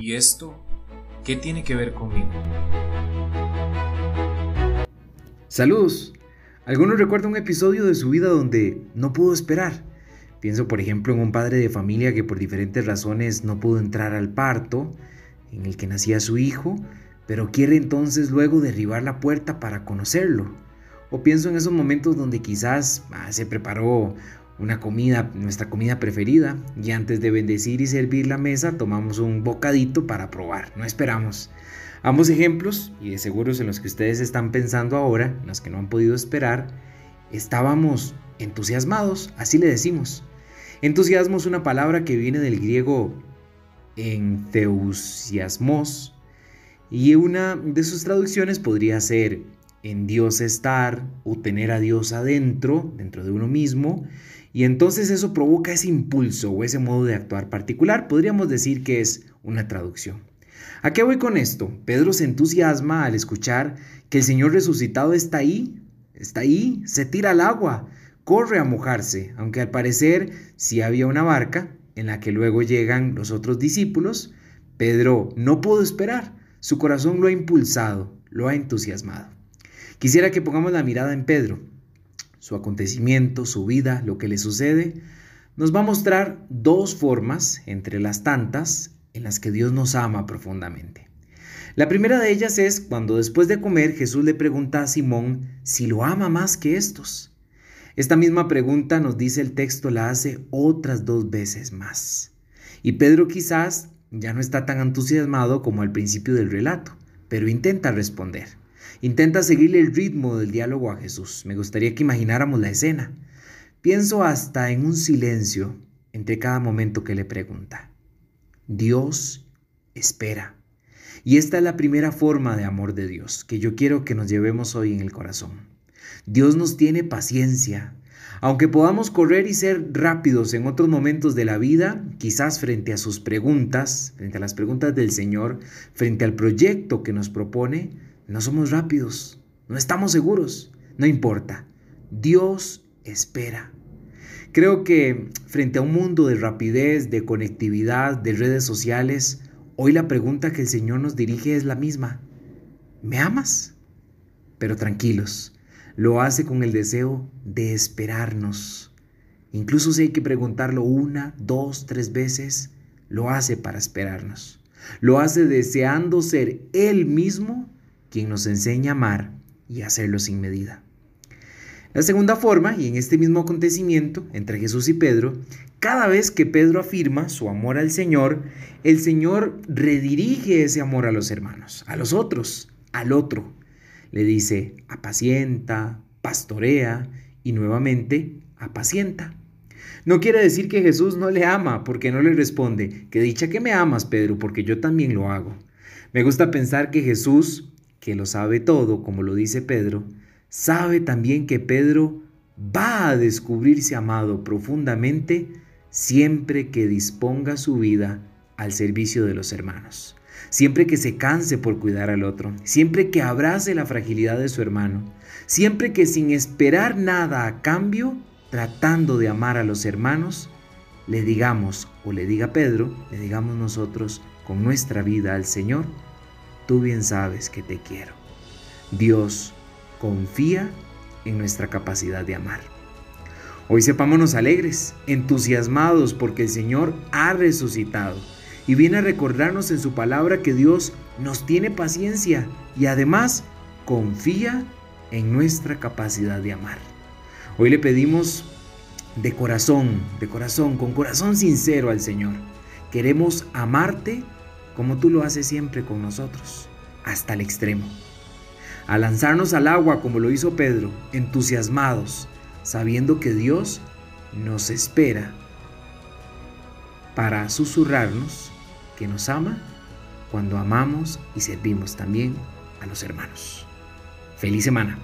¿Y esto qué tiene que ver conmigo? Saludos. Algunos recuerdan un episodio de su vida donde no pudo esperar. Pienso por ejemplo en un padre de familia que por diferentes razones no pudo entrar al parto en el que nacía su hijo, pero quiere entonces luego derribar la puerta para conocerlo. O pienso en esos momentos donde quizás ah, se preparó una comida, nuestra comida preferida, y antes de bendecir y servir la mesa tomamos un bocadito para probar, no esperamos. Ambos ejemplos, y de seguros en los que ustedes están pensando ahora, en los que no han podido esperar, estábamos entusiasmados, así le decimos. Entusiasmo es una palabra que viene del griego entusiasmos, y una de sus traducciones podría ser en Dios estar o tener a Dios adentro, dentro de uno mismo, y entonces eso provoca ese impulso o ese modo de actuar particular. Podríamos decir que es una traducción. ¿A qué voy con esto? Pedro se entusiasma al escuchar que el Señor resucitado está ahí, está ahí, se tira al agua, corre a mojarse, aunque al parecer sí había una barca en la que luego llegan los otros discípulos, Pedro no pudo esperar, su corazón lo ha impulsado, lo ha entusiasmado. Quisiera que pongamos la mirada en Pedro, su acontecimiento, su vida, lo que le sucede, nos va a mostrar dos formas, entre las tantas, en las que Dios nos ama profundamente. La primera de ellas es cuando después de comer Jesús le pregunta a Simón si lo ama más que estos. Esta misma pregunta nos dice el texto la hace otras dos veces más. Y Pedro quizás ya no está tan entusiasmado como al principio del relato, pero intenta responder. Intenta seguirle el ritmo del diálogo a Jesús. Me gustaría que imagináramos la escena. Pienso hasta en un silencio entre cada momento que le pregunta. Dios espera. Y esta es la primera forma de amor de Dios que yo quiero que nos llevemos hoy en el corazón. Dios nos tiene paciencia. Aunque podamos correr y ser rápidos en otros momentos de la vida, quizás frente a sus preguntas, frente a las preguntas del Señor, frente al proyecto que nos propone, no somos rápidos, no estamos seguros, no importa. Dios espera. Creo que frente a un mundo de rapidez, de conectividad, de redes sociales, hoy la pregunta que el Señor nos dirige es la misma. ¿Me amas? Pero tranquilos, lo hace con el deseo de esperarnos. Incluso si hay que preguntarlo una, dos, tres veces, lo hace para esperarnos. Lo hace deseando ser Él mismo quien nos enseña a amar y hacerlo sin medida. La segunda forma, y en este mismo acontecimiento entre Jesús y Pedro, cada vez que Pedro afirma su amor al Señor, el Señor redirige ese amor a los hermanos, a los otros, al otro. Le dice, apacienta, pastorea y nuevamente, apacienta. No quiere decir que Jesús no le ama porque no le responde, que dicha que me amas, Pedro, porque yo también lo hago. Me gusta pensar que Jesús que lo sabe todo, como lo dice Pedro, sabe también que Pedro va a descubrirse amado profundamente siempre que disponga su vida al servicio de los hermanos, siempre que se canse por cuidar al otro, siempre que abrace la fragilidad de su hermano, siempre que sin esperar nada a cambio, tratando de amar a los hermanos, le digamos, o le diga Pedro, le digamos nosotros con nuestra vida al Señor, tú bien sabes que te quiero. Dios confía en nuestra capacidad de amar. Hoy sepámonos alegres, entusiasmados porque el Señor ha resucitado y viene a recordarnos en su palabra que Dios nos tiene paciencia y además confía en nuestra capacidad de amar. Hoy le pedimos de corazón, de corazón, con corazón sincero al Señor. Queremos amarte como tú lo haces siempre con nosotros, hasta el extremo. A lanzarnos al agua como lo hizo Pedro, entusiasmados, sabiendo que Dios nos espera para susurrarnos que nos ama cuando amamos y servimos también a los hermanos. Feliz semana.